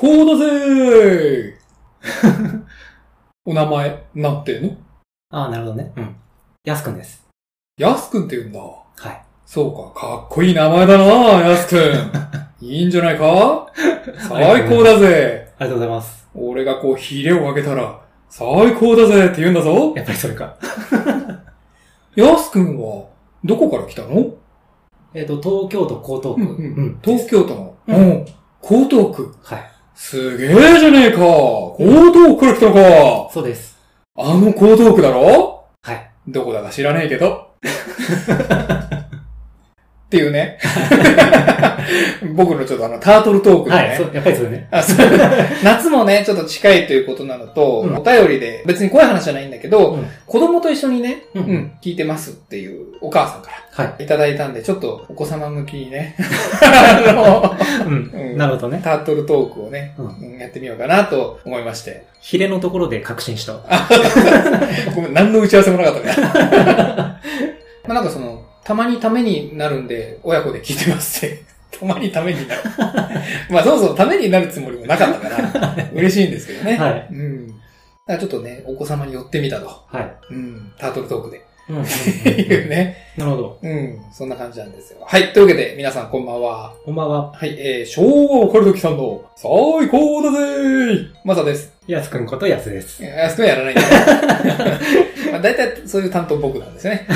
最高だぜーお名前、なんての？ああ、なるほどね。うん。やすくんです。やすくんって言うんだ。はい。そうか、かっこいい名前だなやすくん。いいんじゃないか？最高だぜありがとうございます。俺がこう、ヒレを上げたら、最高だぜって言うんだぞ。やっぱりそれか。やすくんは、どこから来たの？えっ、と、東京都江東区。うん東京都の、ううんん、江東区。はい。すげえじゃねえか江東区から来たのかそうです。あの江東区だろ？はい。どこだか知らねえけど。っていうね。僕のちょっとあの、タートルトークでね。はい。そう、やっぱりそれね。あそう 夏もね、ちょっと近いということなのと、うんお便りで、別に怖い話じゃないんだけど、うん子供と一緒にね、ううんん、聞いてますっていうお母さんかはい。らいただいたんで、ちょっとお子様向きにね、あのうん。うんなるほどね。タートルトークをね、うんうんやってみようかなと思いまして。ヒレのところで確信したわ。ごめん、何の打ち合わせもなかったね。まあなんかその、たまにためになるんで、親子で聞いてますって。たまにためになる。まあそもそもためになるつもりもなかったから、嬉しいんですけどね。はい。うん。だからちょっとね、お子様に寄ってみたと。はい。うん。タートルトークで。うんって いうね。なるほど。うん。そんな感じなんですよ。はい。というわけで、皆さんこんばんは。こんばんは。はい。えー、昭和オカルトキさんの最高だぜーまさです。やすくんことやすです。あそこはやらないんだよ。まあ大体そういう担当僕なんですね。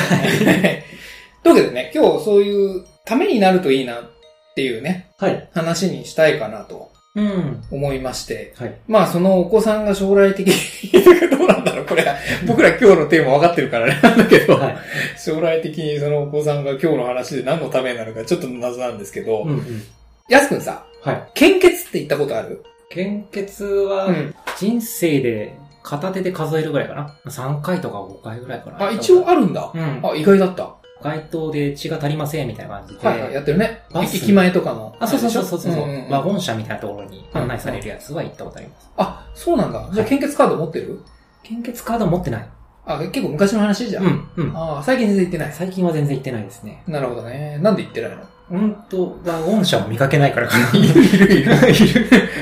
というわけでね、今日そういうためになるといいなっていうね、はい。話にしたいかなとうん。思いまして。はい。まあそのお子さんが将来的に、どうなんだろうこれは、僕ら今日のテーマ分かってるからあれ なんだけど、はい。将来的にそのお子さんが今日の話で何のためになるかちょっと謎なんですけど、うんうん。やすくんさ、はい。献血って言ったことある？献血はうん、人生で片手で数えるぐらいかな。3回とか5回ぐらいかな。あ、一応あるんだ。うん。あ、意外だった。街頭で血が足りませんみたいな感じで。はいはい、やってるね。駅前とかの。あ、そうそうそうそうそう、んんんワゴン車みたいなところに案内されるやつは行ったことあります。あ、そうなんだ。じゃあ献血カード持ってる？献血カード持ってない。あ、結構昔の話じゃん。うん、うん。あ最近全然行ってない。最近は全然行ってないですね。なるほどね。なんで行ってないの？うんと、ワゴン車を見かけないからかな。いるいるいる。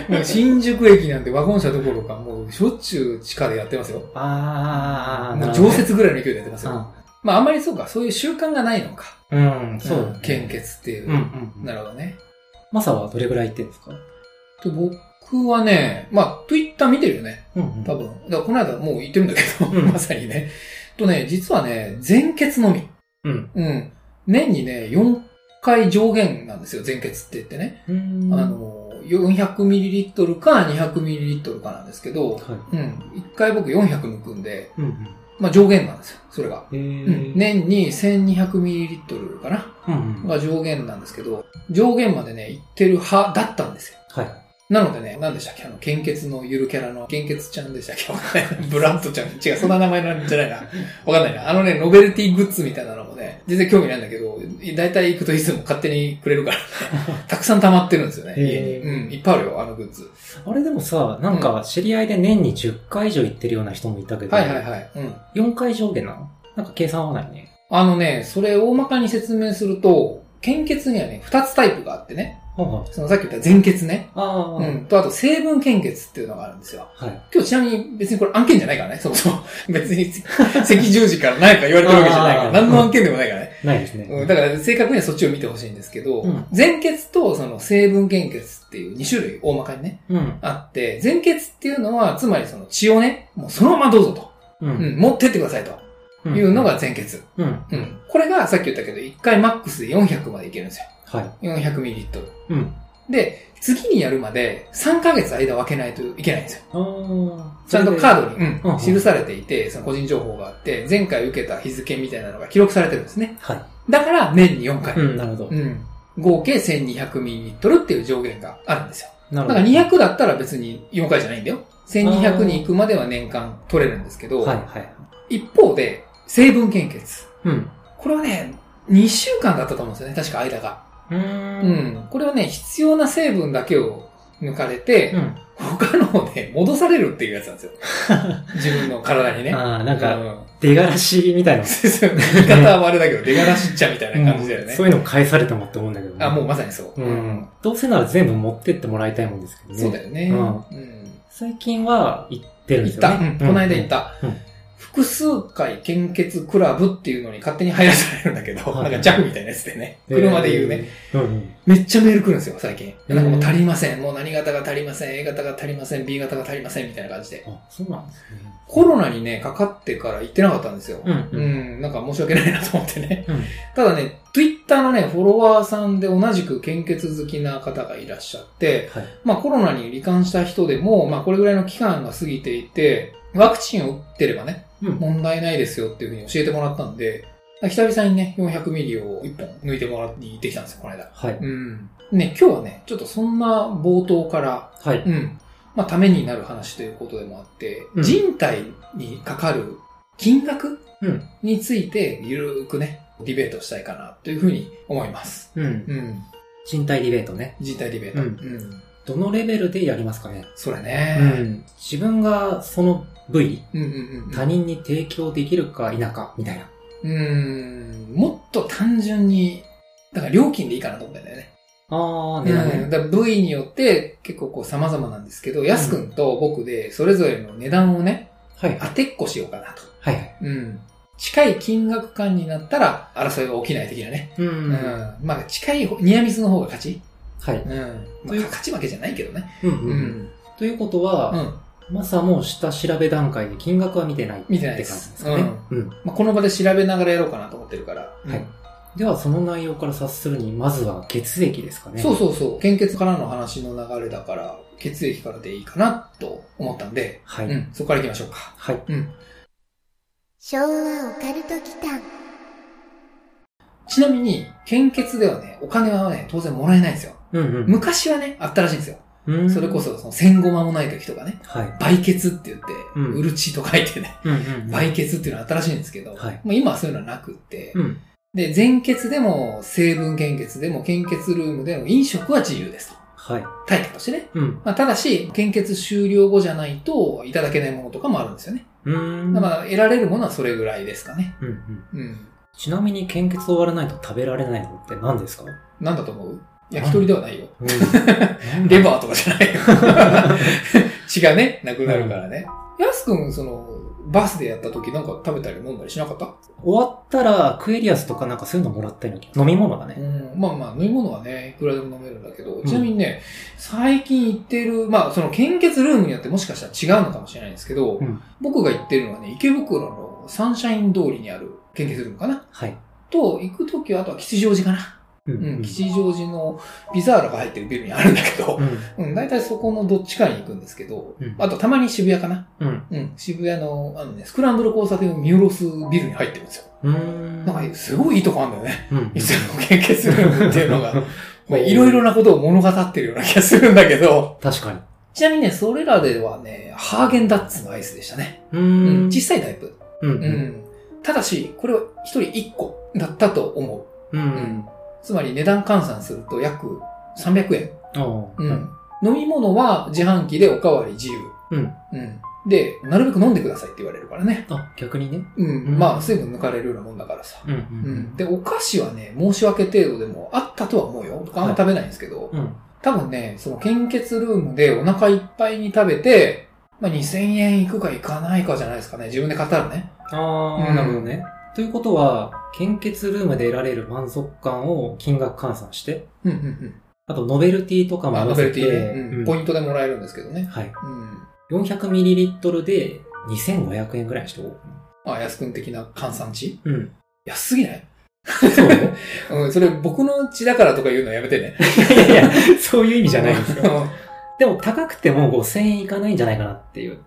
もう新宿駅なんてワゴン車どころか、もうしょっちゅう地下でやってますよ。あー、もう常設ぐらいの勢いでやってますよ。あまああんまりそうか、そういう習慣がないのか。うん、そう、ん献。血っていう。うん、うんうん。なるほどね。マサはどれぐらい行ってるんですか？で僕はね、まあ、Twitter 見てるよね。うん、うん。多分。だからこの間もう言ってるんだけど、うんまさにね。とね、実はね、全血のみ。うん。うん。年にね、4回上限なんですよ、全血って言ってね。うん。あの、400ml か 200ml かなんですけど、はうん。1回僕400抜くんで、い。うん、まあ上限なんですよ、それが。うん。年に 1200ml かなうん、うん。が上限なんですけど、上限までね、行ってる派だったんですよ。はい。なのでね、何でしたっけ？あの、献血のゆるキャラの、献血ちゃんでしたっけ？わかんない。ブラッドちゃん。違う、そんな名前なんじゃないな。わかんないな。あのね、ノベルティグッズみたいなのもね、全然興味ないんだけど、だいたい行くといつも勝手にくれるから、ね、たくさん溜まってるんですよね、家に。うん、いっぱいあるよ、あのグッズ。あれでもさ、なんか知り合いで年に10回以上行ってるような人もいたけど、はいはいはい。うん。4回上限なの？なんか計算合わないね。あのね、それ大まかに説明すると、献血にはね、2つタイプがあってね。そのさっき言った全血ね。うん。と、あと成分献血っていうのがあるんですよ。はい。今日ちなみに別にこれ案件じゃないからね、そもそも。別に赤十字から何か言われてるわけじゃないから、何の案件でもないからね。ないですね。うん、だから正確にはそっちを見てほしいんですけど、うん全血とその成分献血っていう2種類大まかにね、うん。あって、全血っていうのは、つまりその血をね、もうそのままどうぞと、う。うんん、持ってってくださいとうんいうのが全血。うん。うん。これがさっき言ったけど、1回マックスで400までいけるんですよ。はい。400ml。うん。で、次にやるまで3ヶ月間分けないといけないんですよ。ちゃんとカーードに、うんうん記されていて、その個人情報があって、前回受けた日付みたいなのが記録されてるんですね。はい。だから年に4回。うん、なるほどう。ん。合計 1200ml っていう上限があるんですよ。なるほど。だから200だったら別に4回じゃないんだよ。1200に行くまでは年間取れるんですけど、はいはい。一方で、成分献血。うん。これはね、2週間だったと思うんですよね、確か間が。うんん。これはね、必要な成分だけを抜かれて、うん。他のをね、戻されるっていうやつなんですよ。自分の体にね。ああ、なんか、うん出がらしみたいな。言い方はあれだけど、出がらしっちゃみたいな感じだよね。そういうの返されてもって思うんだけどね。あ、もうまさにそう。うん。どうせなら全部持ってってもらいたいもんですけどね。そうだよね。うんうん最近は行ってるんで行った。すよね。うんこの間行ったうん。複数回献血クラブっていうのに勝手に入らされるんだけど、はいなんか JAF みたいなやつでね。車で言うね。えー。うんうん。めっちゃメール来るんですよ、最近。うんなんかもう足りません。もう何型が足りません。A 型が足りません。B 型が足りません。みたいな感じで。あ、そうなんですね。コロナにね、かかってから行ってなかったんですよ。うんううんん。なんか申し訳ないなと思ってね。うん。ただね、Twitter のね、フォロワーさんで同じく献血好きな方がいらっしゃって、はい。まあコロナに罹患した人でも、まあこれぐらいの期間が過ぎていて、ワクチンを打ってればね、うん。問題ないですよっていうふうに教えてもらったんで、久々にね、400ミリを1本抜いてもらって行ってきたんですよ、この間。はい。うん。ね、今日はね、ちょっとそんな冒頭から、はい。うん。まあ、ためになる話ということでもあって、うん人体にかかる金額うん。について、ゆるーくね、ディベートしたいかなというふうに思います。うん。うん。人体ディベートね。人体ディベート。ううんん。どのレベルでやりますかね？それね。うん。自分がその部位、うん。うんうんうん。他人に提供できるか否か、みたいな。うーん。もっと単純に、だから料金でいいかなと思ったんだよね。ああ、うんねだ部位によって結構こう様々なんですけど、やすくんと僕でそれぞれの値段をね、はい。当てっこしようかなと。はいはい。うん。近い金額感になったら争いが起きない的なね。う。うんん。まあ近い方、ニアミスの方が勝ちはい。うん。まあという勝ち負けじゃないけどね。うんううんん。ということは、うん。マサも下調べ段階で金額は見てないって見てない感じでですすかね。うん。まあこの場で調べながらやろうかなと思ってるから。うんはいでは、その内容から察するに、まずは血液ですかね。そうそうそう。献血からの話の流れだから、血液からでいいかなと思ったんで、はい。うん。そこから行きましょうか。はい。うん。昭和オカルト祈間ちなみに、献血ではね、お金はね、当然もらえないんですよ。うんうん。昔はね、あったらしいんですよ。うんそれこ。そ、その戦後間もない時とかね、はい。売血って言って、うんうるちと書いてね、うんうん。売血っていうのはあったらしいんですけど、はいもう今はそういうのはなくって、うん。で、全血でも、成分献血でも、献血ルームでの飲食は自由ですと。はい。対価としてね。うん。まあ、ただし、献血終了後じゃないと、いただけないものとかもあるんですよね。うーん。まあ、得られるものはそれぐらいですかね。うんうん。うん。ちなみに献血終わらないと食べられないのって何ですか？なんだと思う？焼き鳥ではないよ。うん。レバーとかじゃないよ。血がね、なくなるからね。やすくん、その、バスでやった時なんか食べたり飲んだりしなかった？終わったら、クエリアスとかなんかそういうのもらったような気が飲み物だね。うん。まあまあ、飲み物はね、いくらでも飲めるんだけど、んちなみにね、最近行ってる、まあ、その献血ルームによってもしかしたら違うのかもしれないんですけど、うん僕が行ってるのはね、池袋のサンシャイン通りにある献血ルームかな？はい。と、行くときはあとは吉祥寺かな。ううん、吉祥寺のピザーラが入ってるビルにあるんだけどう、ん。うん、大体そこのどっちかに行くんですけど、うんあとたまに渋谷かな？うん。うん、渋谷の、あのね、スクランブル交差点を見下ろすビルに入ってるんですよ。うーん。なんか、すごいいいとこあるんだよね。うん。いつも献血ルームっていうのが、まあいろいろなことを物語ってるような気がするんだけど、確かに。ちなみにね、それらではね、ハーゲンダッツのアイスでしたね。ううん。小さいタイプ。うん。ううん。ん。ただし、これは一人一個だったと思う。う。うんん。つまり値段換算すると約300円。うん。飲み物は自販機でおかわり自由。うん。うん。で、なるべく飲んでくださいって言われるからね。あ、逆にね。うん。うんまあ、水分抜かれるようなもんだからさ。うん。ううんん。で、お菓子はね、申し訳程度でもあったとは思うよ。僕あんま食べないんですけど。うん。多分ね、その献血ルームでお腹いっぱいに食べて、まあ、2000円いくかいかないかじゃないですかね。自分で買ったらね。ああ、うんなるほどね。ということは、献血ルームで得られる満足感を金額換算して、うんうんうん。あとノベルティとかもまあ、合わせて、うんうんポイントでもらえるんですけどね。はい。うん。400ml で2500円ぐらいにしておこあ、安くん的な換算値？う。うん。安すぎない？そう？うん、それ僕の血だからとか言うのやめてね。いやいや、そういう意味じゃないんですよ。よ。でも高くても5000円いかないんじゃないかなっていう。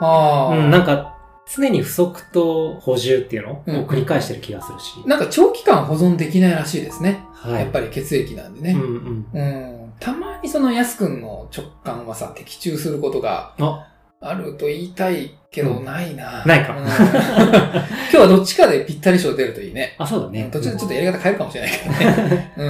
ああ。うん、なんか、常に不足と補充っていうのをうん繰り返してる気がするし。なんか長期間保存できないらしいですね。はい。やっぱり血液なんでね。うんうん。うん。たまにその安くんの直感はさ、的中することがあ、あると言いたいけど、うんないな。ないかうん 今日はどっちかでぴったり賞出るといいね。あ、そうだね。途中でちょっとやり方変えるかもしれないけどね。う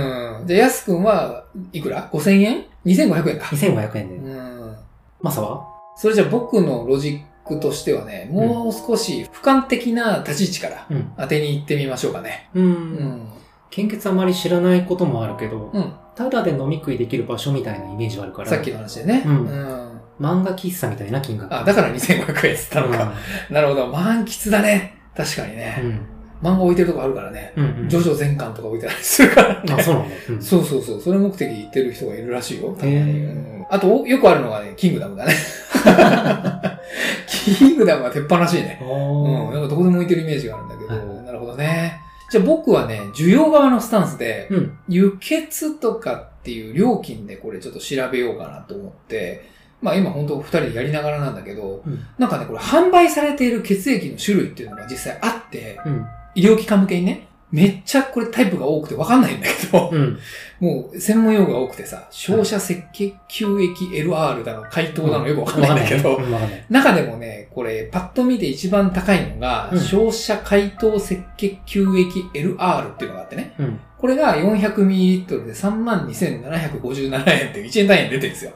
ん。じゃあ、安くんはいくら ?5000 円 ?2500 円か。2500円で。うん。マサは？それじゃあ僕のロジックとしてはね、もう少し俯瞰的な立ち位置からうん。当てに行ってみましょうかね。う。うんん。献血あまり知らないこともあるけど、うん。ただで飲み食いできる場所みたいなイメージはあるから。さっきの話でね。うんうん。漫画喫茶みたいな金額。あ、だから2500円っつったのか。なるほど。満喫だね。確かにうね。ん。漫画置いてるとこあるからね。うん。うん。ジョジョ全巻とか置いてたりするからね。あ、そうなんだ。うん。そうそうそう。それ目的で行ってる人がいるらしいよ。うんあと、よくあるのがね、キングダムだね。キングダムは鉄板らしいね。うん。なんかどこでも置いてるイメージがあるんだけど、はいなるほどね。じゃあ僕はね、需要側のスタンスで、うん。輸血とかっていう料金でこれちょっと調べようかなと思って、まあ今本当二人でやりながらなんだけど、うん。なんかね、これ販売されている血液の種類っていうのが実際あって、うん。医療機関向けにね、めっちゃこれタイプが多くてわかんないんだけど、うん。もう専門用語が多くてさ、照射赤血球液 LR だの、解凍だのよくわかんないんだけど。中でもね、これパッと見て一番高いのが、うん。照射解凍赤血球液 LR っていうのがあってね、うん。これが 400ml で32,757円っていう1円単位で出てるん。ですよ。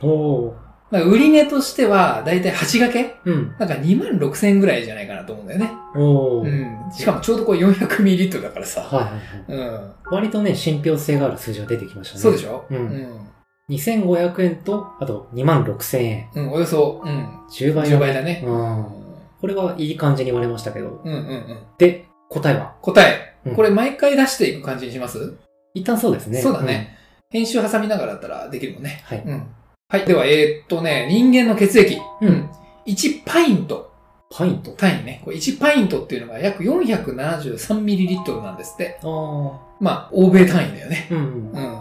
おー。なんか売り値としては、だいたい8掛け？うん。なんか2万6千円ぐらいじゃないかなと思うんだよね。おー。うん。しかもちょうどこれ 400ml だからさ。はいはいはい。うん。割とね、信憑性がある数字が出てきましたね。そうでしょ？うんうん。2500円と、あと2万6000円。うん、およそ、うん。10倍10倍だね。うん。これはいい感じに割れましたけど。うんうんうん。で、答えは？答え。うんこれ毎回出していく感じにします？一旦そうですね。そうだね。編集挟みながらだったらできるもんね。うん。はい。うん。はい。では、えーっとね、人間の血液。うん。1パイントパイント？単位ね。これ1パイントっていうのが約 473ml なんですって。ああ。まあ、欧米単位だよね。うん。うん。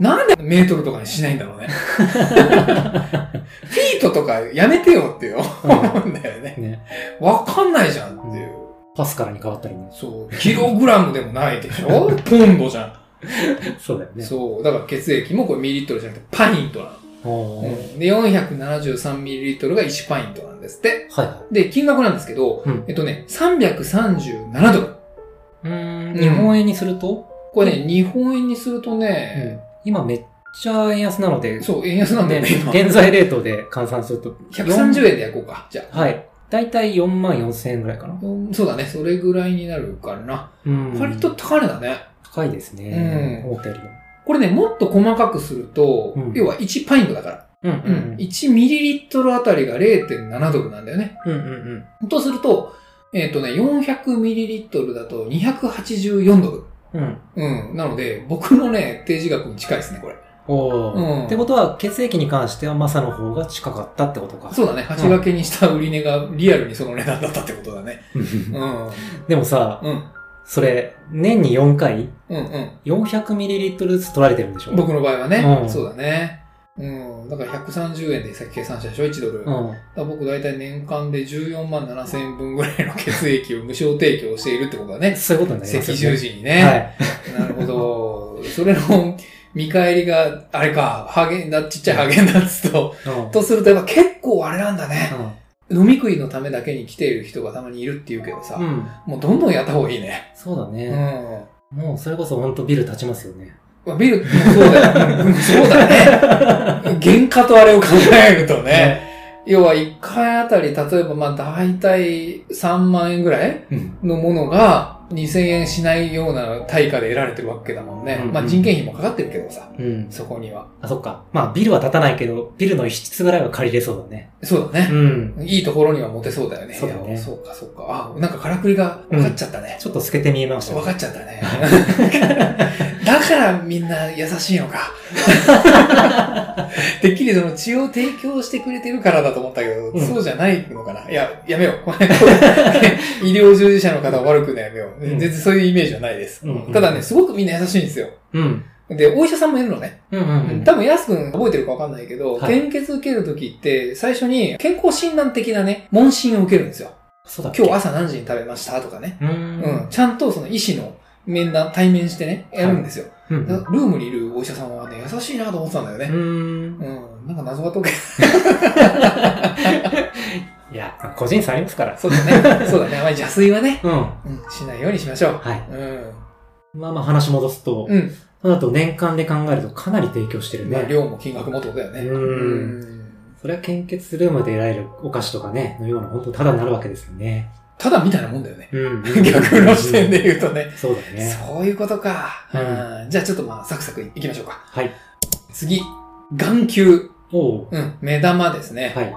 なんでメートルとかにしないんだろうね。フィートとかやめてよってよ。思うんだよね。ね。わかんないじゃんっていう。パスカラに変わったりね。そう。キログラムでもないでしょ？ポンドじゃん。そうだよね。そう。だから血液もこれミリリットルじゃなくてパイントなの。おーうんで、473ml が1パイントなんですって。はいはで、金額なんですけど、うんえっとね、337ドル。い。うーん。うん日本円にすると、これね、日本円にするとうんね、今めっちゃ円安なので、そう、円安なんだよね、今。現在レートで換算すると、130円で焼こうか。じゃあ。はい。だいたい4万4千円ぐらいかな。うんそうだね、それぐらいになるかな。うん割と高値だね。高いですね。うん思ったよりも。これね、もっと細かくすると、うん要は1パイントだから。うんううんん。1ミリリットルあたりが0.7ドルなんだよね。うんうんうん。とすると、えっ、とね、400ミリリットルだと284ドル。うん。うん。なので、僕のね、提示額に近いですね、これ。おーうんってことは、血液に関してはマサの方が近かったってことか。そうだね。8掛けにした売り値がリアルにその値段だったってことだね。うんうん。でもさ、うん。それ、年に4回、うんうん。400ml ずつ取られてるんでしょ僕の場合はね、うんそうだね。うん。だから130円でさっき計算したでしょ ?1 ドル。うん。ら僕大体年間で14万7千円分ぐらいの血液を無償提供しているってことだね。そういうことになりますね。十字にね。はい。なるほど。それの見返りが、あれか、ハーゲンダッツ、ちっちゃいハーゲンダッツと、うんとするとやっぱ結構あれなんだね。う飲み食いのためだけに来ている人がたまにいるって言うけどさ、ん。うん。もうどんどんやった方がいいね。うそうだね。ん。もうそれこそ本当ビル立ちますよね。まあビルもそうだよ。うんそうだね。原価とあれを考えるとね。要は1回あたり、例えばまあ大体3万円ぐらいうん。のものが2000円しないような対価で得られてるわけだもんね。うんまあ人件費もかかってるけどさ、うん。そこには。あ、そっか。まあビルは建たないけど、ビルの一室ぐらいは借りれそうだね。そうだね。うん。いいところにはモテそうだよね。そうだねそうか、そうか。あ、なんかからくりが分かっちゃったね。ちょっと透けて見えましたね。分かっちゃったね。だからみんな優しいのか。てっきりその血を提供してくれてるからだと思ったけど、うんそうじゃないのかな。いや、やめよう。医療従事者の方は悪くないやめよう。うん全然そういうイメージはないです。うんただね、すごくみんな優しいんですよ。うん。で、お医者さんもいるのね。うんうんうん。多分、やすくん覚えてるかわかんないけど、はい献血受けるときって、最初に健康診断的なね、問診を受けるんですよ。そうだ今日朝何時に食べました？とかね。うー。うんん。ちゃんとその医師の面談、対面してね、やるんですよ。うん。だからルームにいるお医者さんはね、優しいなと思ってたんだよね。うーん。うん。なんか謎が解け、いや、個人差ありますから。そうだね。そうだね。あまり邪推はね、うん。うん、しないようにしましょう。はい。うん。まあまあ話戻すと、うん。そうだと年間で考えるとかなり提供してるまあ、ね。量も金額もってことだよね。うんん。それは献血ルームで得られるお菓子とかね、のような本当ただになるわけですよね。ただみたいなもんだよね。うん。逆の視点で言うとね。そうだね。そういうことか。うんうんじゃあちょっとまあ、サクサクいきましょうか。はい。次。眼球。おううん。目玉ですね。はい。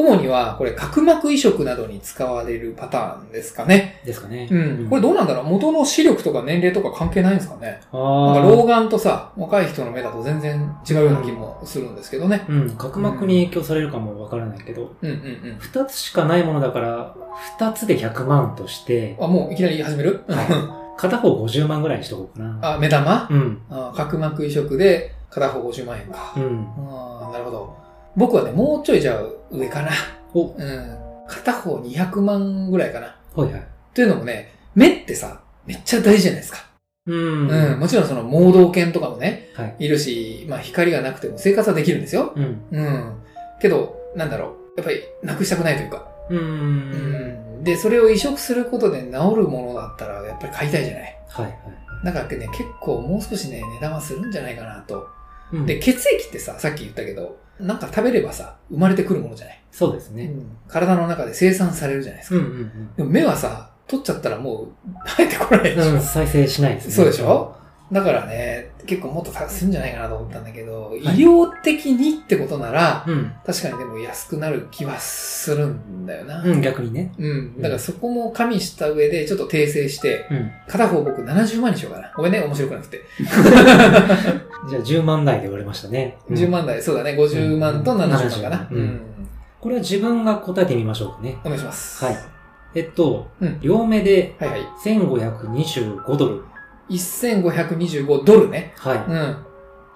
主には、これ、角膜移植などに使われるパターンですかね。ですかね。うん。これどうなんだろう？元の視力とか年齢とか関係ないんですかねあなんかあ。老眼とさ、若い人の目だと全然違うような気もするんですけどね。うん。角膜に影響されるかもわからないけど、うんうんうん。二つしかないものだから、二つで100万として、あ、もういきなり始める？は 片方50万ぐらいにしとこうかな。あ、目玉？うん。あ角膜移植で片方50万円か。うん。あーなるほど。僕はね、もうちょいじゃあ上かな。お、うん。片方200万ぐらいかな。はいはい。というのもね、目ってさ、めっちゃ大事じゃないですか。うん。うん。もちろんその盲導犬とかもね、はい。いるし、まあ光がなくても生活はできるんですよ。うん。うん。けど、なんだろう。やっぱり、なくしたくないというか。う。うんん。で、それを移植することで治るものだったら、やっぱり買いたいじゃない。はいはい。だからね、結構もう少しね、値段はするんじゃないかなと。うんで、血液ってさ、さっき言ったけど、なんか食べればさ、生まれてくるものじゃない？そうですね。体の中で生産されるじゃないですか。うんうんでも目はさ、取っちゃったらもう生えてこないでしょ。うん。うん、再生しないですね。そうでしょ？だからね、結構もっとするんじゃないかなと思ったんだけど、医療的にってことなら、うん。確かにでも安くなる気はするんだよな。うん、逆にね。うん。だからそこも加味した上で、ちょっと訂正して、うん。片方僕70万にしようかな。ごめんね、面白くなくて。じゃあ10万台で割れましたね。うん10万台、そうだね、50万と70万かな。ううんん。これは自分が答えてみましょうかね。お願いします。はい。えっと、うん両目ではいはい。1525ドル。1525ドルね。はい。うん。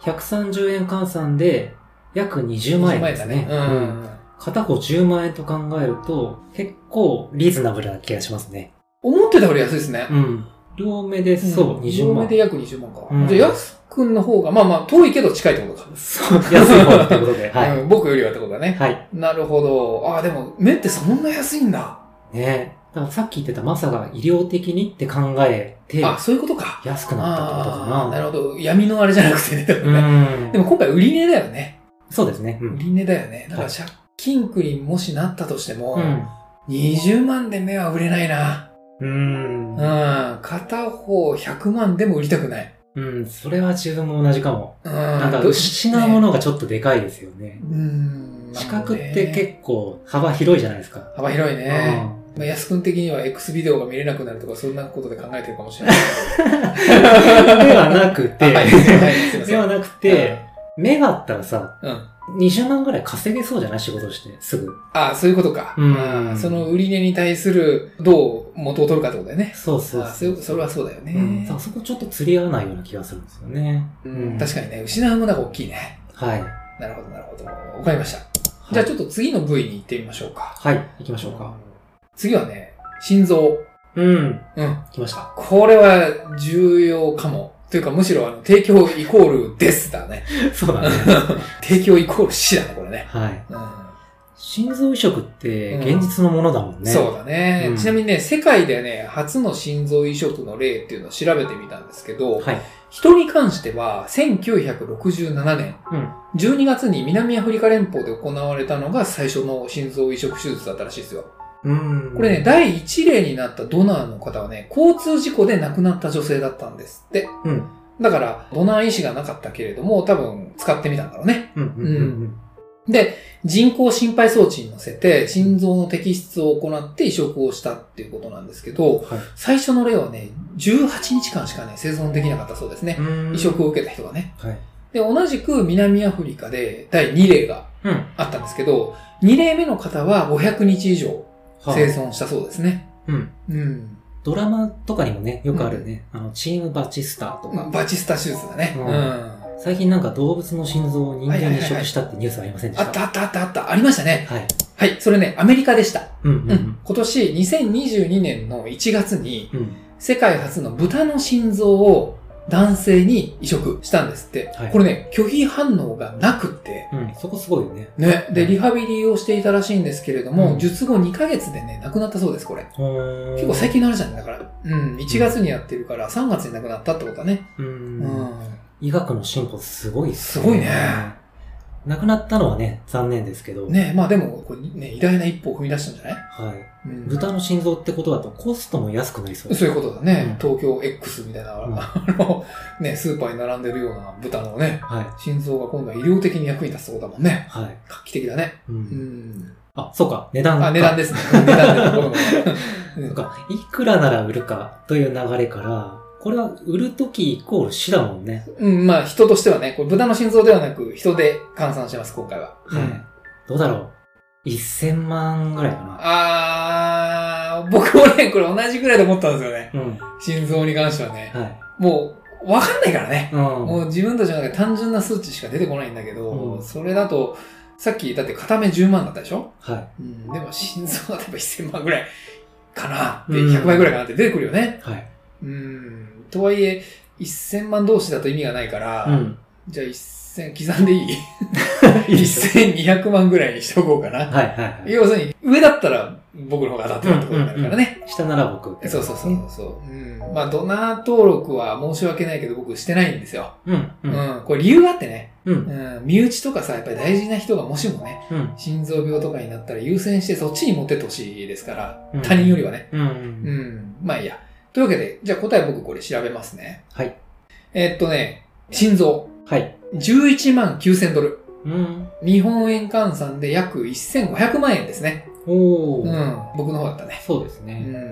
130円換算で約20万円ですね。ううんん。片方10万円と考えると、結構リーズナブルな気がしますね。思ってたより安いですね。うん。両目でそう、20万両目で。約20万か。うんじゃあ、安くんの方が、まあまあ、遠いけど近いってことか。そう、安い方ってことで。はい。うん僕よりはってことだね。はい。なるほど。ああ、でも、目ってそんな安いんだ。ねだからさっき言ってたマサが医療的にって考えて、あ、そういうことか。安くなったってことかなな。るほど。闇のあれじゃなくてね。で もうねん。でも今回売り値だよね。そうですね。うん。売り値だよね。だからはい借金区にもしなったとしても、うん。20万で目は売れないな。うんうん。片方100万でも売りたくない。うん、それは自分も同じかも。うん。なんかど失うものがちょっとでかいですよね。うん。視覚って結構幅広いじゃないですか。構幅広いね。うんまあ、安くん的には X ビデオが見れなくなるとか、そんなことで考えてるかもしれない ではなくて。はい。ではなくて、目があったらさ、うん。20万ぐらい稼げそうじゃない仕事して、すぐ。ああ、そういうことか。うんその売り値に対する、どう元を取るかってことだよね。そうそうそうそれはそうだよね。うん、さそこちょっと釣り合わないような気がするんですよね。うん確かにね、失うものが大きいね。はい。なるほど、なるほど。わかりました。じゃあちょっと次の部位に行ってみましょうか。はい、行きましょうか。次はね、心臓。うん、うん。来ました。これは重要かも。というか、むしろ、あの、提供イコールですだね。そうだね。提供イコール死だね、これね。はい。うん。心臓移植って現実のものだもんね。そうだね、うんちなみにね、世界でね、初の心臓移植の例っていうのを調べてみたんですけど、はい。人に関しては、1967年、うん。12月に南アフリカ連邦で行われたのが最初の心臓移植手術だったらしいですよ。うん。これね、第1例になったドナーの方はね、交通事故で亡くなった女性だったんですって。うん。だから、ドナー医師がなかったけれども、多分使ってみたんだろうね。うん。うん。うん。で、人工心肺装置に乗せて、心臓の摘出を行って移植をしたっていうことなんですけど、はい。最初の例はね、18日間しかね、生存できなかったそうですね。うん移植を受けた人がね。はい。で、同じく南アフリカで第2例がうん。あったんですけど、2例目の方は500日以上はあ生存したそうですね。うん。うん。ドラマとかにもね、よくあるね。あの、チームバチスターとか。まあバチスタ手術だね。ううんん。最近なんか動物の心臓を人間に移植したってニュースありませんでした？あったあったあったあった。ありましたね。はい。はい、それね、アメリカでした。うんううんん。今年2022年の1月に、うん。世界初の豚の心臓を男性に移植したんですって。はいこれね、拒否反応がなくって、うん。そこすごいよね。ね。で、うんリハビリをしていたらしいんですけれども、うん術後2ヶ月でね、亡くなったそうです、これ。結結構最近の話なんだから。うん。1月にやってるから、3月に亡くなったってことだね。う。うんん。医学の進歩すごいっすごいね。亡くなったのはね、残念ですけど。。ねまあでも、これね、偉大な一歩を踏み出したんじゃない？はい。うん豚の心臓ってことだとコストも安くなりそう。そういうことだね。うん東京 X みたいな、うんあの、ね、スーパーに並んでるような豚のね、はい。心臓が今度は医療的に役に立つそうだもんね。はい。画期的だね。う。うんん。あ、そうか。値段か。あ、値段ですね。値段でごめんごめんそうか。いくらなら売るかという流れから、これは売るときイコール死だもんね。うん、まあ人としてはね、これ豚の心臓ではなく人で換算します、今回は。はい。うんどうだろう。1000万ぐらいかな。あー、僕もね、これ同じぐらいで思ったんですよね。うん。心臓に関してはね。はい。もう、わかんないからね。うん。もう自分たちの中で単純な数値しか出てこないんだけど、うんそれだと、さっきだって片目10万だったでしょ？はい。うん、でも心臓は多分1000万ぐらいかなって、うん100倍ぐらいかなって出てくるよね。はい。うん。とはいえ、1000万同士だと意味がないから、うん。じゃあ1000、刻んでいい？いいでし ?1200 万ぐらいにしとこうかな。ょはいはいはい。要するに、上だったら僕の方が当たってるってことになるからね。下なら僕そうそうそうそう。うん。まあ、ドナー登録は申し訳ないけど僕してないんですよ。うん。う。うんん。これ理由があってね。うん。うん。身内とかさ、やっぱり大事な人がもしもね、うん。心臓病とかになったら優先してそっちに持ってってほしいですから、うん他人よりはね。うん。うんん。まあいいや。というわけで、じゃあ答え僕これ調べますね。はい。えーっとね、心臓。はい。11万9000ドル。うん。日本円換算で約1500万円ですね。おー。うん。僕の方だったね。そうですね。うん。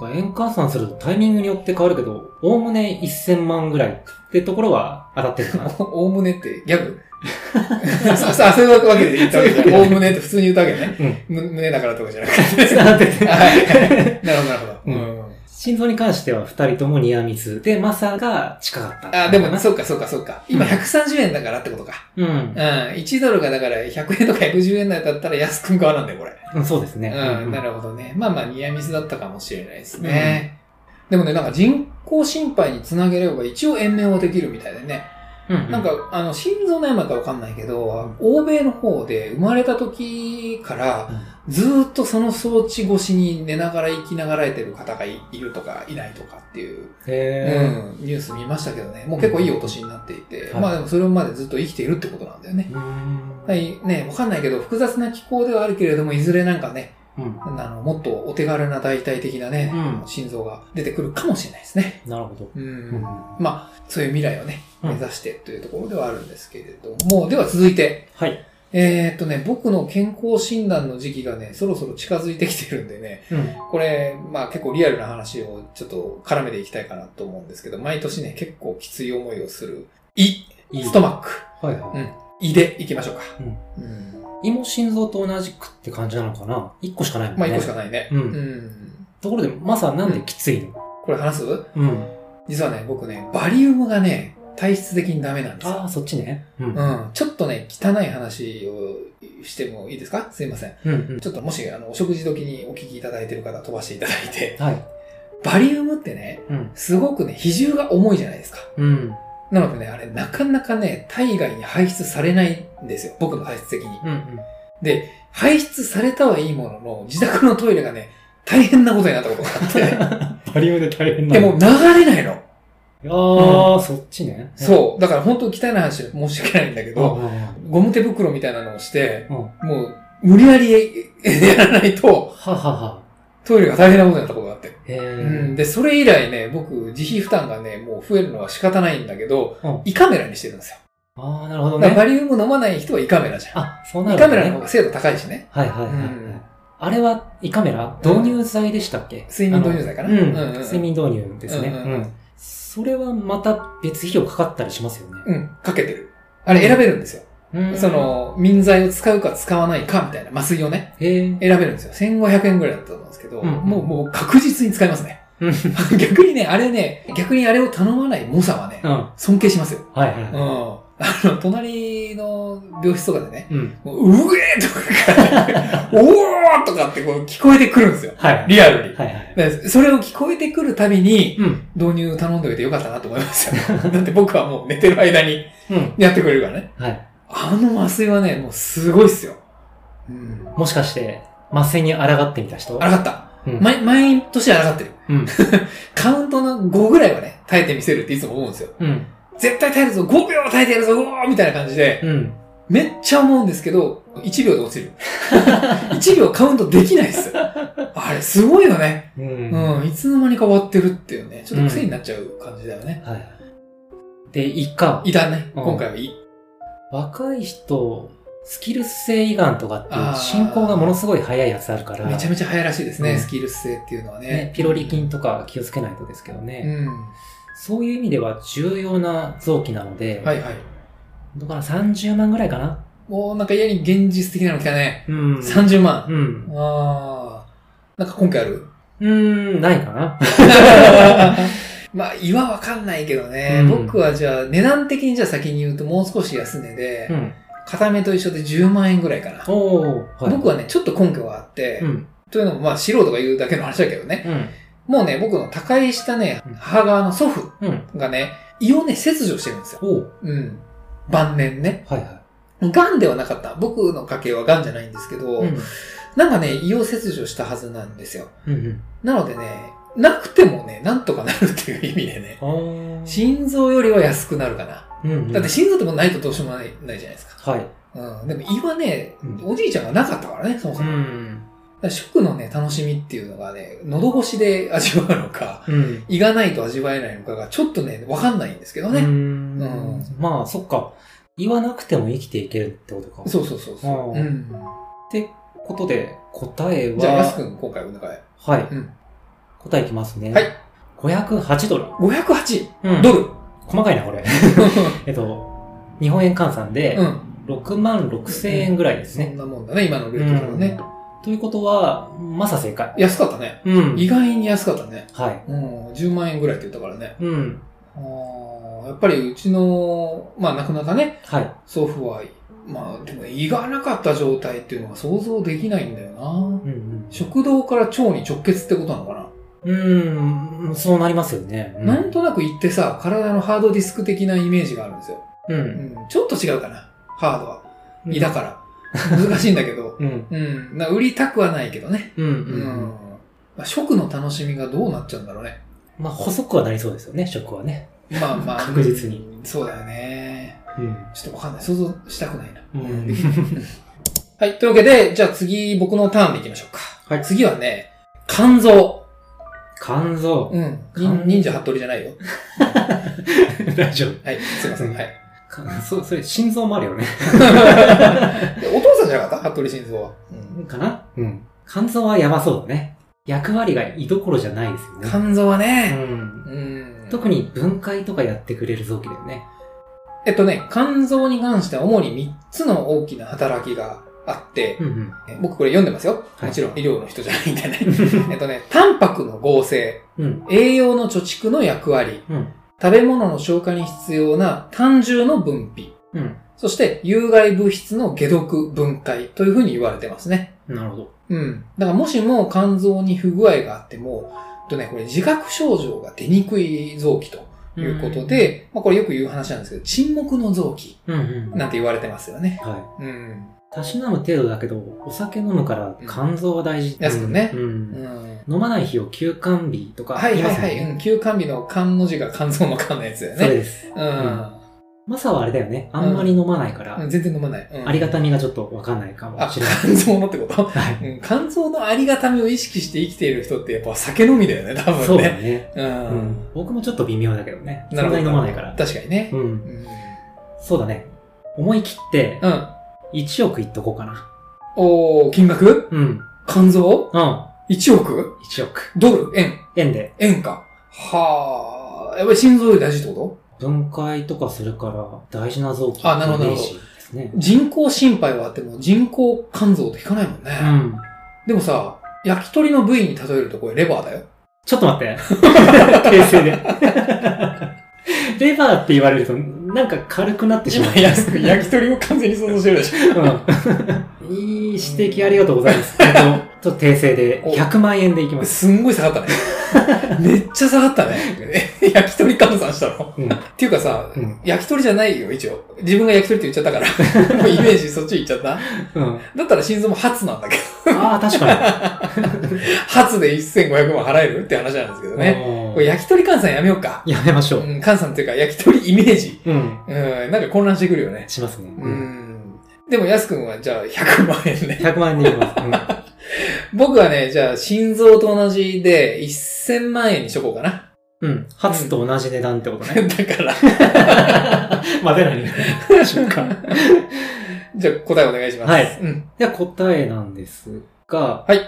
なんか円換算するとタイミングによって変わるけど、おおむね1000万ぐらいってところは当たってるかな。おおむねってギャグ？そうそう、いうわけで言ったわけじゃない。おおむねって普通に言ったわけね。うん。む胸だからとかじゃなくて。はい。なるほど、なるほど。ううんん。心臓に関しては二人ともニアミスで、マサが近かった。あ、でも、そうか、そうか、そうか。今うん130円だからってことか。うんう。ん。1ドルがだから100円とか110円台だったら安くん側なんだよ、これ。うん、そうですね。うん、なるほどね。まあまあ、ニアミスだったかもしれないですね。でもね、なんか人工心肺につなげれば一応延命はできるみたいでね。うん。なんか、あの、心臓の病かわかんないけど、欧米の方で生まれた時から、ずーっとその装置越しに寝ながら生きながらえてる方がいいるとかいないとかっていう、へうん、ニュース見ましたけどね。もう結構いいお年になっていて、はいまあでもそれまでずっと生きているってことなんだよね。はい、ね、わかんないけど、複雑な気候ではあるけれども、いずれなんかね、うん。あの、もっとお手軽な代替的なね、うん心臓が出てくるかもしれないですね。なるほど。うん。うん。まあ、そういう未来をね、うん目指してというところではあるんですけれども、では続いて、はい。えーっとね、僕の健康診断の時期がね、そろそろ近づいてきてるんでね、うん。これ、まあ結構リアルな話をちょっと絡めていきたいかなと思うんですけど、毎年ね、結構きつい思いをする、胃、いいストマック、はいはい。うん胃でいきましょうか。うんうん。胃も心臓と同じくって感じなのかな？一個しかないもんね。まあ一個しかないね。うんうん。ところで、マサなんできついの？これ話す？うん。実はね、僕ね、バリウムがね、体質的にダメなんですよ。ああ、そっちね。うん。うん。ちょっとね、汚い話をしてもいいですか？すいません。うん。うん。ちょっともし、あの、お食事時にお聞きいただいている方飛ばしていただいて、はい。バリウムってね、うん。すごくね、比重が重いじゃないですか。うん。なのでね、あれ、なかなかね、体外に排出されないんですよ。僕の体質的に。うん。で、排出されたはいいものの、自宅のトイレがね、大変なことになったことがあっ バリウムで大変て、でも流れないの。ああ、そっちね。そう。だから本当汚い話で申し訳ないんだけうど、ん。ゴム手袋みたいなのをして、うん。もう、無理やりやらないと、ははは。トイレが大変なことになったことがあって。で、それ以来ね、僕、自費負担がね、もう増えるのは仕方ないんだけど、うん胃カメラにしてるんですよ。ああ、なるほどね。バリウム飲まない人は胃カメラじゃん。あ、そうな胃るほどねカメラの方が。精度高いしね。はいはいはいはいうん。あれは胃カメラ？導入剤でしたっけ？睡眠導入剤かな？うん。うんうん睡眠導入ですね。うん。それはまた別費用かかったりしますよね。うん、かけてる。あれ選べるんですよ。うんそ、の、民剤を使うか使わないかみたいな麻酔をね。選べるんですよ。1500円ぐらいだったと思うんですけど、うんもう、もう確実に使いますね。うん。逆にね、あれね、逆にあれを頼まない猛者はね、うん。は尊敬しますよ。いはい。うん。あの、隣の病室とかでね、うん。もう、うえーとか、おーとかってこう聞こえてくるんですよ。はい。リアルに。はいはい。でそれを聞こえてくるたびに、うん。導入頼んでおいてよかったなと思いますよ。だって僕はもう寝てる間にうん。やってくれるからね。はい。あの麻酔はね、もうすごいっすよ。うん。もしかして、麻酔に抗ってみた人？あらかった。うん。毎、毎年あらかってる。うん。カウントの5ぐらいはね、耐えてみせるっていつも思うんですよ。うん。絶対耐えるぞ !5 秒耐えてやるぞうおーみたいな感じで、うん。めっちゃ思うんですけど、1秒で落ちる。1秒カウントできないっす。あれ、すごいよね。う。うんん。いつの間にか終わってるっていうね。ちょっと癖になっちゃう感じだよね。はい。で、一か。いたね。うん今回はいい。若い人、スキルス性胃がんとかっていう進行がものすごい早いやつあるから、めちゃめちゃ早いらしいですね、うんスキルス性っていうのはね。ね、ピロリ菌とか気をつけないとですけどね、うん。そういう意味では重要な臓器なので、はいはい。だから30万ぐらいかな。もうなんか嫌に現実的なの来たね。うん。30万。うん。ああ。なんか今回ある？うーん、ないかな。まあ、胃はわかんないけどね、うん僕はじゃあ、値段的にじゃあ先に言うともう少し安値で、うん。片目と一緒で10万円ぐらいかな。おー、はい。僕はね、ちょっと根拠があって、うん。というのもまあ素人が言うだけの話だけどね、うん。もうね、僕の他界したねうん、母側の祖父うん。がね、胃をね、切除してるんですよ。うん。晩年ね。はいは癌ではなかった。僕の家系は癌じゃないんですけど。なんかね、胃を切除したはずなんですよ。うんうん。なのでね、なくてもね、なんとかなるっていう意味でね、あー。心臓よりは安くなるかな。うんうん。だって心臓ってもうないとどうしようもないないじゃないですか。はい。うん。でも胃はね、うんおじいちゃんがなかったからね、そもそうも。ん。ら食のね、楽しみっていうのがね、喉越しで味わうのか、うん。胃がないと味わえないのかがちょっとね、わかんないんですけどうね。んうんまあ、そっか。言わなくても生きていけるってことか。そうそうそうそう。うん。ってことで、答えは、じゃあ、ヤス君今回お願い。はい。うん答えいきますね。はい。508ドル。508うんドル。細かいな、これ。えっと、日本円換算でう、ん。6万6千円ぐらいですね。そんなもんだね、今のレートだとね。ということは、まさ正解。安かったね。うん。意外に安かったね。はい。うん。10万円ぐらいって言ったからね。うん。あーやっぱりうちの、まあ亡くなったね、はい。祖父は、まあでも胃がなかった状態っていうのが想像できないんだよな。うんうん。食道から腸に直結ってことなのかな、うん、そうなりますよね。うなんとなく胃ってさ、体のハードディスク的なイメージがあるんですよ。う。うんん。ちょっと違うかな。ハードは。胃だから。難しいんだけど。うん。うん。な売りたくはないけどね。うん。う。うんん。まあ、食の楽しみがどうなっちゃうんだろうね。まあ、細くはなりそうですよね、食はね。まあまあ。確実に。そうだよね。うん。ちょっとわかんない。想像したくないな。うん はい。というわけで、じゃあ次僕のターンでいきましょうか。はい次はね、肝臓。肝臓。うん。肝忍者服部じゃないよ。大丈夫。はい。すいません。はい。肝臓、それ、心臓もあるよね。じゃなかった？服部心臓は。うん。かな？うん。肝臓はやばそうだね。役割が居所じゃないですよね。肝臓はうね、ん。うん。特に分解とかやってくれる臓器だよね。えっとね、肝臓に関しては主に3つの大きな働きがあって、うんうん。僕これ読んでますよ。はいもちろん医療の人じゃないんでね。えっとね、タンパクの合成、うん。栄養の貯蓄の役割、うん。食べ物の消化に必要な単重の分泌、うん。そして有害物質の解毒分解というふうに言われてますね。なるほど。うん。だからもしも肝臓に不具合があっても、とね、これ自覚症状が出にくい臓器ということで、まあこれよく言う話なんですけど、沈黙の臓器うんうん。なんて言われてますよね。はうん。い。たしなむ程度だけど、お酒飲むから肝臓は大事。やすくんねうん。うん。飲まない日を休肝日とかはいはいはい。うん。休肝日の肝の字が肝臓の肝のやつだよそれね。です。うん。マサはあれだよね。あんまり飲まないから、うん全然飲まない。うんありがたみがちょっとわかんないかもあ、しれない。肝臓のってこと？はい。うん肝臓のありがたみを意識して生きている人ってやっぱ酒飲みだよね、多分ね。そうだね。う。うんん。僕もちょっと微妙だけどね。そ。んなに飲まないから。確かにねう。ん。うん。そうだね。思い切って、うん。1億いっとこうかな。おー、金額？うん。肝臓？うん。?1 億？1億。ドル？円？円で。円か。はあ。やっぱり心臓より大事ってこ分解とかするから大事な臓器あなるほど。人工心肺はあっても人工肝臓っていかないもんね。うん。でもさ、焼き鳥の部位に例えるとこれレバーだよ。ちょっと待って。訂正で。レバーって言われると、なんか軽くなってしまう今、。焼き鳥を完全に想像してるでしょ。うん。いい指摘ありがとうございます。えっと、ちょっと訂正で、お100万円でいきます。すんごい下がったね。めっちゃ下がったね。え 焼き鳥換算したのうん。っていうかさ、うん焼き鳥じゃないよ、一応。自分が焼き鳥って言っちゃったから。もうイメージそっち行っちゃった。うん。だったら心臓も初なんだけど。ああ、確か初で1500万払えるって話なんですけどに。ね。うんこれ焼き鳥換算やめようか。やめましょう。うん、換算っていうか焼き鳥イメージ。うん。うん、なんか混乱してくるよね。しますね。う。ん。でも、安くんはじゃあ100万円ね。100万円でいきます。僕はね、じゃあ心臓と同じで1000万円にしとこうかな。うん。うん。初と同じ値段ってことね。だから、まあ、出ないね。そっか。じゃあ答えお願いします。はいうん。では答えなんですが、はい。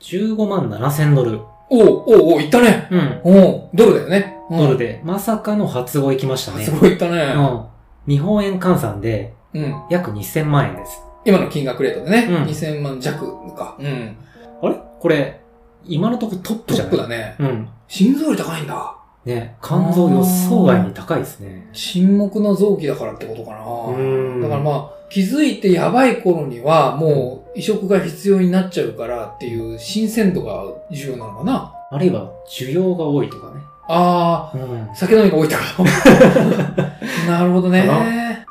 15万7千ドル。おうおうおういったね。うん。おうドルだよね。うんドル。で、まさかの初語行きましたね。すごいいったね。うん。日本円換算でうん。約2000万円です。今の金額レートでね。うん2000万弱か。うん。あれ？これ、今のところトップトじゃない？ップだね。うん。心臓より高いんだ。ね、肝臓予想外に高いですね。沈黙の臓器だからってことかな。うんだからまあ、気づいてやばい頃には、もう移植が必要になっちゃうからっていう新鮮度が重要なのかな。あるいは、需要が多いとかね。あうんあ、。酒飲みが多いと なるほどかね。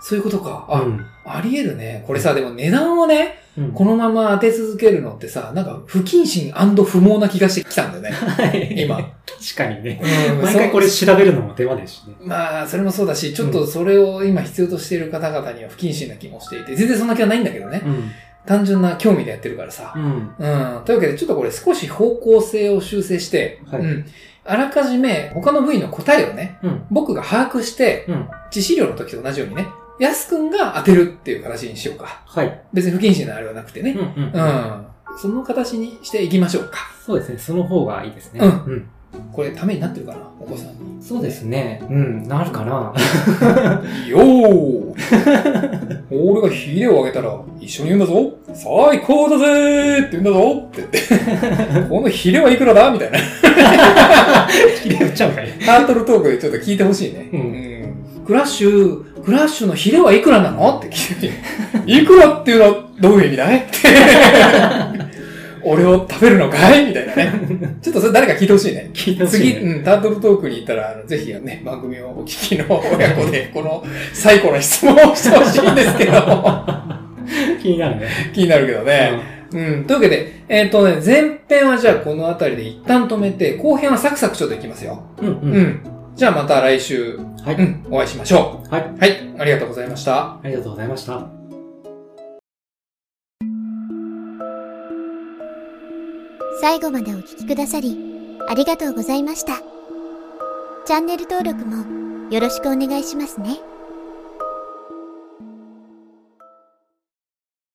そういうことか。あ、うんあり得るね。これさ、でも値段をね、うんこのまま当て続けるのってさ、なんか不謹慎不毛な気がしてきたんだよね。はい今。確かにね。うん 毎回これそ調べるのも手間ですしね。まあ、それもそうだし、ちょっとそれを今必要としている方々には不謹慎な気もしていて、全然そんな気はないんだけどね。うん。単純な興味でやってるからさ。うん。うん。というわけで、ちょっとこれ少し方向性を修正して、はいうん。あらかじめ他の部位の答えをね、うん。僕が把握して、うん。致死量の時と同じようにね、やすくんが当てるっていう形にしようか。はい。別に不謹慎なあれはなくてね。うん。うん。うん。その形にしていきましょうか。そうですね。その方がいいですね。うんうん。これためになってるかな？お子さんに。そうですね。うん。なるかな？よー俺がヒレをあげたら一緒に言うんだぞ最高だぜーって言うんだぞって言って。このヒレはいくらだ？みたいな。切れ打っちゃうかい。ハートルトークでちょっと聞いてほしいね。うんんクラッシュ、クラッシュのヒレはいくらなの？って聞いて。いくらっていうのはどういう意味だい？って。俺を食べるのかい？みたいなね。ちょっとそれ誰か聞いてほしいね。聞いてほし次、いね。うん、タートルトークに行ったら、あのぜひね、番組をお聞きの親子で、この最古の質問をしてほしいんですけど、気になるね。気になるけどね。うん、というわけで、えっ、とね、前編はじゃあこの辺りで一旦止めて、後編はサクサクちょっといきますよ。うん。うん。う。うんじゃあまた来週、はい。うん、お会いしましょはい。う。はい、ありがとうございました。ありがとうございました。最後までお聞きくださり、ありがとうございました。チャンネル登録もよろしくお願いしますね。